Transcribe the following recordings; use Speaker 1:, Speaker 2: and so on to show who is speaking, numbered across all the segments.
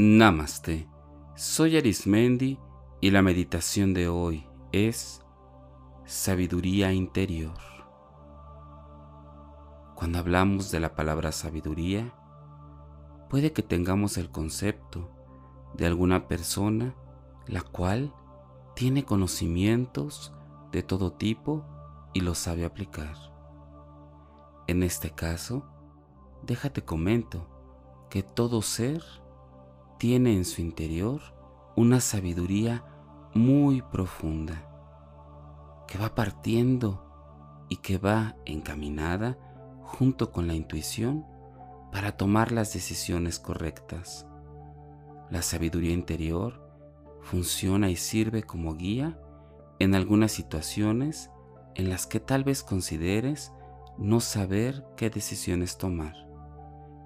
Speaker 1: Namaste. Soy Arismendi y la meditación de hoy es sabiduría interior. Cuando hablamos de la palabra sabiduría, puede que tengamos el concepto de alguna persona la cual tiene conocimientos de todo tipo y lo sabe aplicar. En este caso, déjate comento que todo ser tiene en su interior una sabiduría muy profunda, que va partiendo y que va encaminada junto con la intuición para tomar las decisiones correctas. La sabiduría interior funciona y sirve como guía en algunas situaciones en las que tal vez consideres no saber qué decisiones tomar.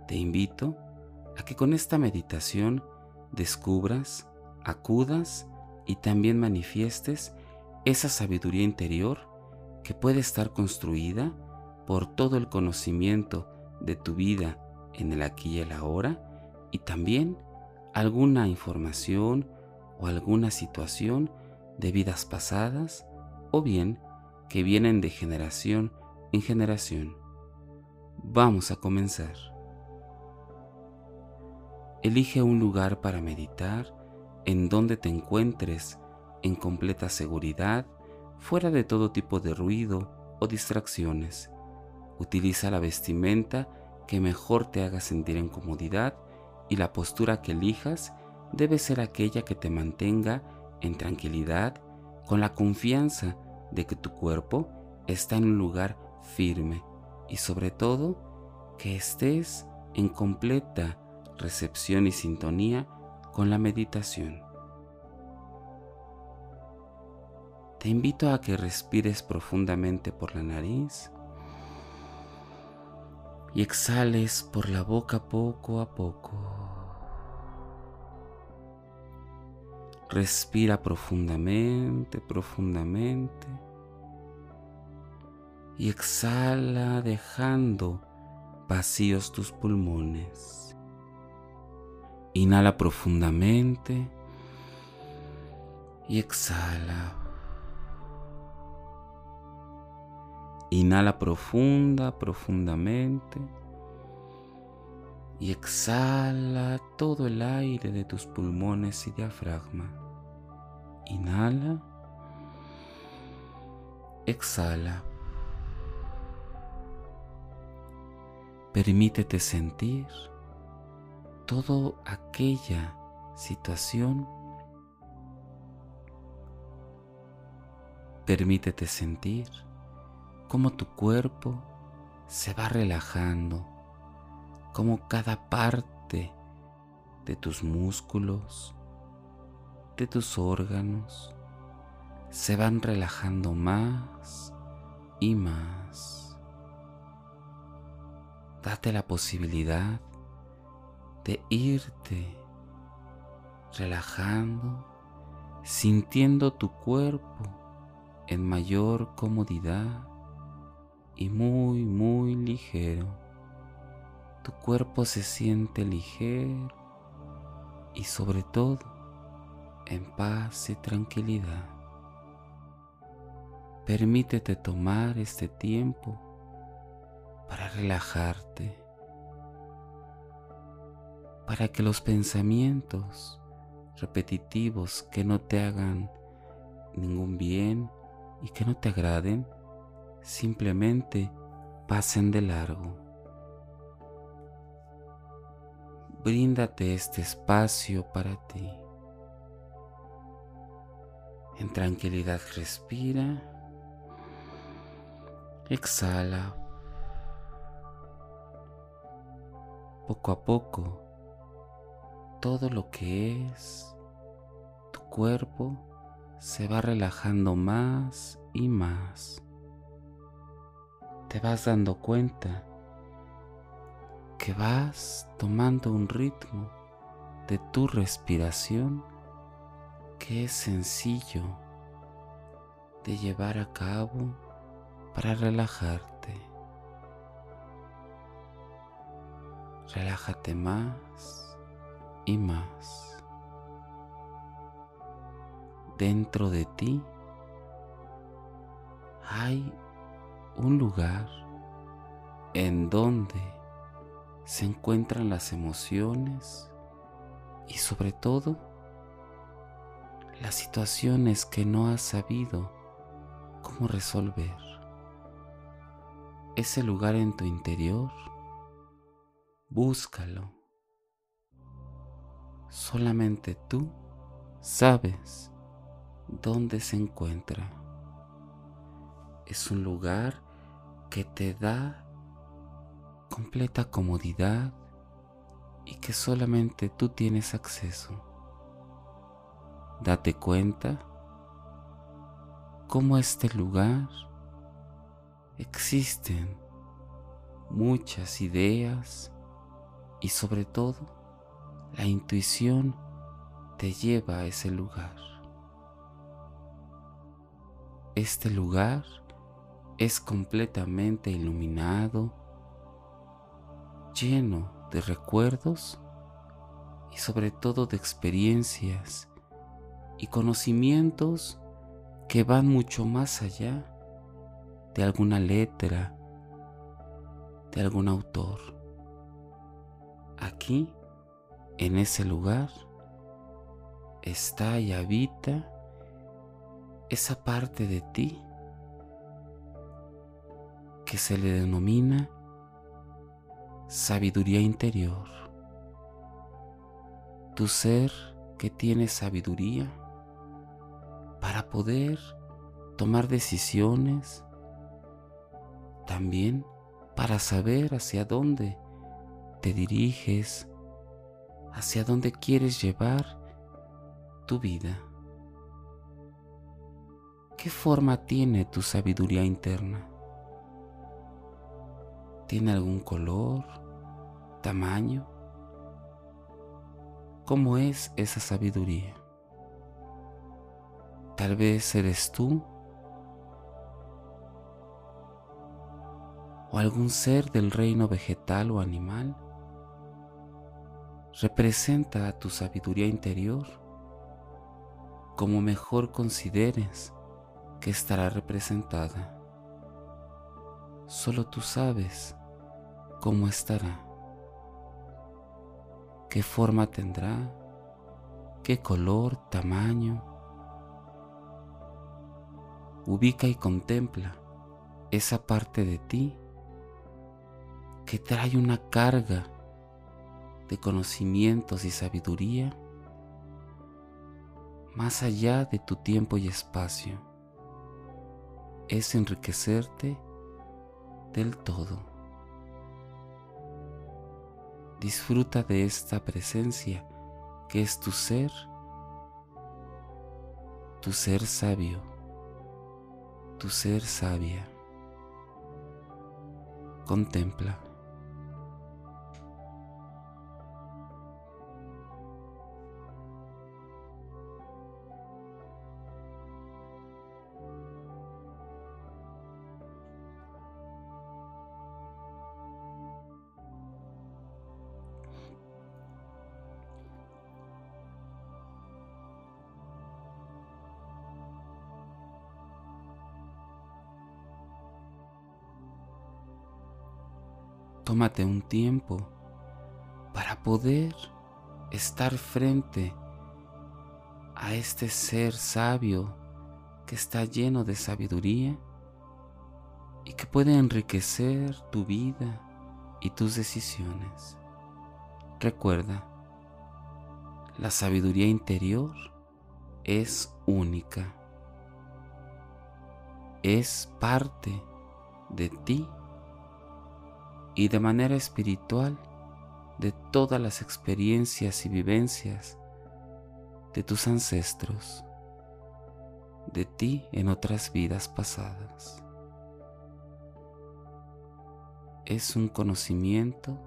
Speaker 1: Te invito a que con esta meditación descubras, acudas y también manifiestes esa sabiduría interior que puede estar construida por todo el conocimiento de tu vida en el aquí y el ahora y también alguna información o alguna situación de vidas pasadas o bien que vienen de generación en generación. Vamos a comenzar. Elige un lugar para meditar en donde te encuentres en completa seguridad, fuera de todo tipo de ruido o distracciones. Utiliza la vestimenta que mejor te haga sentir en comodidad y la postura que elijas debe ser aquella que te mantenga en tranquilidad con la confianza de que tu cuerpo está en un lugar firme y sobre todo que estés en completa recepción y sintonía con la meditación. Te invito a que respires profundamente por la nariz y exhales por la boca poco a poco. Respira profundamente, profundamente. Y exhala dejando vacíos tus pulmones. Inhala profundamente y exhala. Inhala profunda, profundamente y exhala todo el aire de tus pulmones y diafragma. Inhala. Exhala. Permítete sentir toda aquella situación, permítete sentir cómo tu cuerpo se va relajando, cómo cada parte de tus músculos, de tus órganos, se van relajando más y más. Date la posibilidad de irte relajando, sintiendo tu cuerpo en mayor comodidad y muy, muy ligero. Tu cuerpo se siente ligero y sobre todo en paz y tranquilidad. Permítete tomar este tiempo para relajarte para que los pensamientos repetitivos que no te hagan ningún bien y que no te agraden, simplemente pasen de largo. Bríndate este espacio para ti. En tranquilidad respira, exhala. Poco a poco todo lo que es tu cuerpo se va relajando más y más. Te vas dando cuenta que vas tomando un ritmo de tu respiración que es sencillo de llevar a cabo para relajarte. Relájate más y más. Dentro de ti hay un lugar en donde se encuentran las emociones y sobre todo las situaciones que no has sabido cómo resolver. Ese lugar en tu interior, búscalo. Solamente tú sabes dónde se encuentra. Es un lugar que te da completa comodidad y que solamente tú tienes acceso. Date cuenta cómo este lugar existen muchas ideas y sobre todo la intuición te lleva a ese lugar. Este lugar es completamente iluminado, lleno de recuerdos y sobre todo de experiencias y conocimientos que van mucho más allá de alguna letra, de algún autor. Aquí, en ese lugar, está y habita esa parte de ti que se le denomina sabiduría interior. Tu ser que tiene sabiduría para poder tomar decisiones, también para saber hacia dónde te diriges, hacia dónde quieres llevar tu vida. ¿Qué forma tiene tu sabiduría interna? ¿Tiene algún color, tamaño? ¿Cómo es esa sabiduría? Tal vez eres tú o algún ser del reino vegetal o animal. Representa a tu sabiduría interior como mejor consideres que estará representada. Solo tú sabes cómo estará, qué forma tendrá, qué color, tamaño. Ubica y contempla esa parte de ti que trae una carga de conocimientos y sabiduría más allá de tu tiempo y espacio. Es enriquecerte del todo. Disfruta de esta presencia que es tu ser, tu ser sabio, tu ser sabia. Contempla. Tómate un tiempo para poder estar frente a este ser sabio que está lleno de sabiduría y que puede enriquecer tu vida y tus decisiones. Recuerda, la sabiduría interior es única, es parte de ti y de manera espiritual de todas las experiencias y vivencias de tus ancestros, de ti en otras vidas pasadas. Es un conocimiento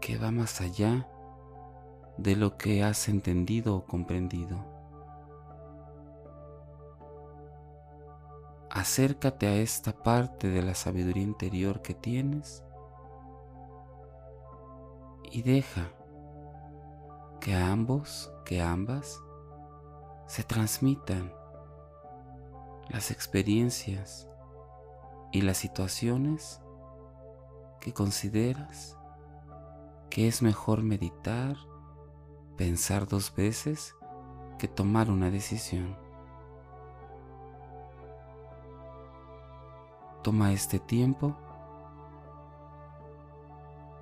Speaker 1: que va más allá de lo que has entendido o comprendido. Acércate a esta parte de la sabiduría interior que tienes y deja que ambos, que ambas, se transmitan las experiencias y las situaciones que consideras que es mejor meditar, pensar dos veces que tomar una decisión. Toma este tiempo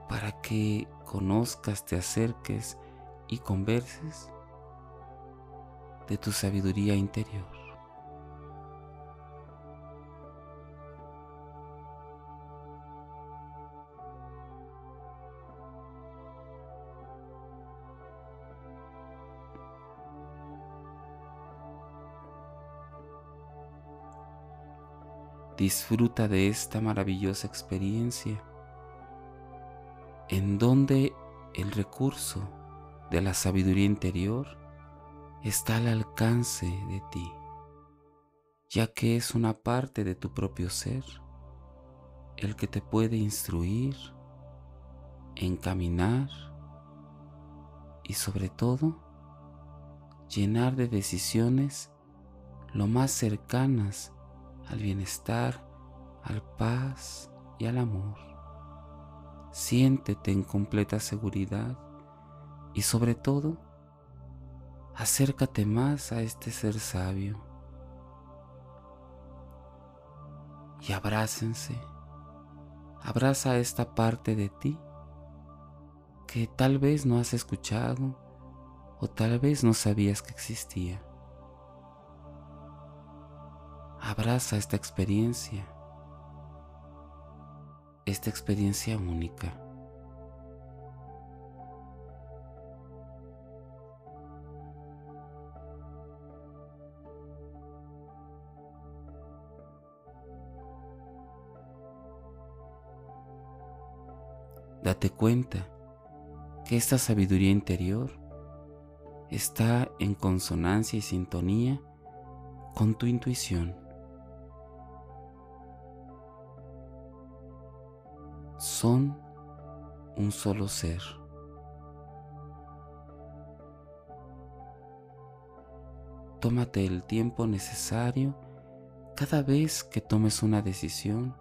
Speaker 1: para que conozcas, te acerques y converses de tu sabiduría interior. Disfruta de esta maravillosa experiencia. En donde el recurso de la sabiduría interior está al alcance de ti, ya que es una parte de tu propio ser el que te puede instruir, encaminar y sobre todo llenar de decisiones lo más cercanas al bienestar, al paz y al amor. Siéntete en completa seguridad y sobre todo, acércate más a este ser sabio y abrácense. Abraza esta parte de ti que tal vez no has escuchado o tal vez no sabías que existía. Abraza esta experiencia, esta experiencia única. Date cuenta que esta sabiduría interior está en consonancia y sintonía con tu intuición. Son un solo ser. Tómate el tiempo necesario cada vez que tomes una decisión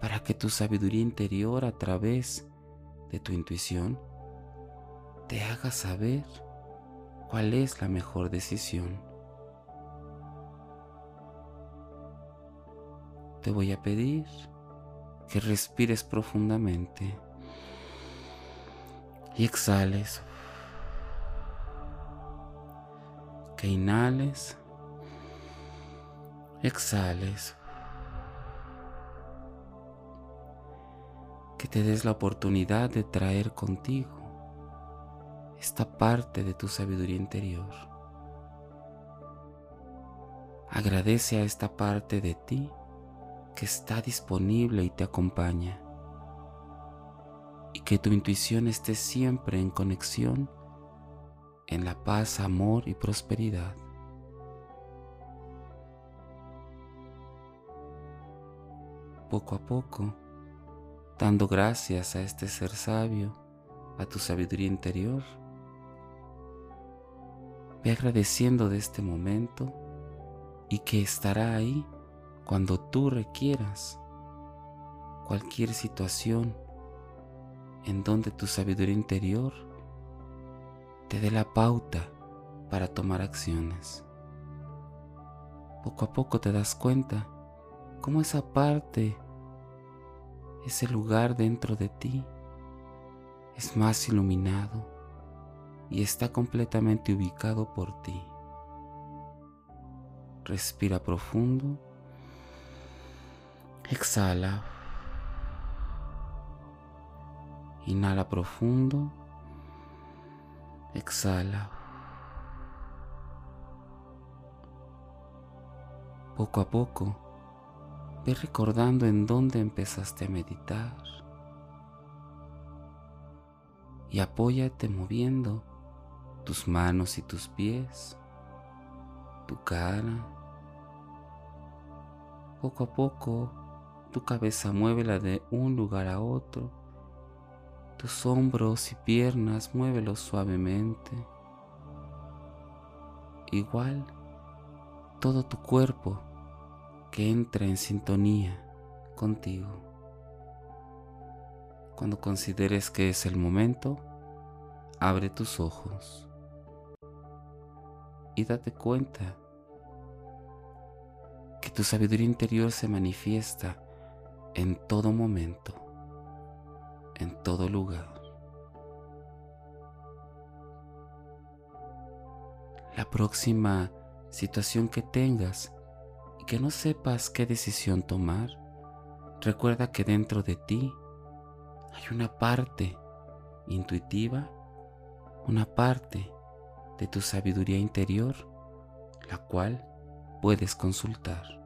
Speaker 1: para que tu sabiduría interior a través de tu intuición te haga saber cuál es la mejor decisión. Te voy a pedir que respires profundamente y exhales. Que inhales, exhales. Que te des la oportunidad de traer contigo esta parte de tu sabiduría interior. Agradece a esta parte de ti que está disponible y te acompaña. Y que tu intuición esté siempre en conexión en la paz, amor y prosperidad. Poco a poco, dando gracias a este ser sabio, a tu sabiduría interior, ve agradeciendo de este momento y que estará ahí cuando tú requieras cualquier situación en donde tu sabiduría interior te dé la pauta para tomar acciones. Poco a poco te das cuenta cómo esa parte, ese lugar dentro de ti, es más iluminado y está completamente ubicado por ti. Respira profundo Exhala. Inhala profundo. Exhala. Poco a poco, ve recordando en dónde empezaste a meditar. Y apóyate moviendo tus manos y tus pies, tu cara. Poco a poco tu cabeza muévela de un lugar a otro Tus hombros y piernas, muévelos suavemente. Igual todo tu cuerpo que entra en sintonía contigo. Cuando consideres que es el momento, abre tus ojos y date cuenta que tu sabiduría interior se manifiesta en todo momento, en todo lugar. La próxima situación que tengas y que no sepas qué decisión tomar, recuerda que dentro de ti hay una parte intuitiva, una parte de tu sabiduría interior, la cual puedes consultar.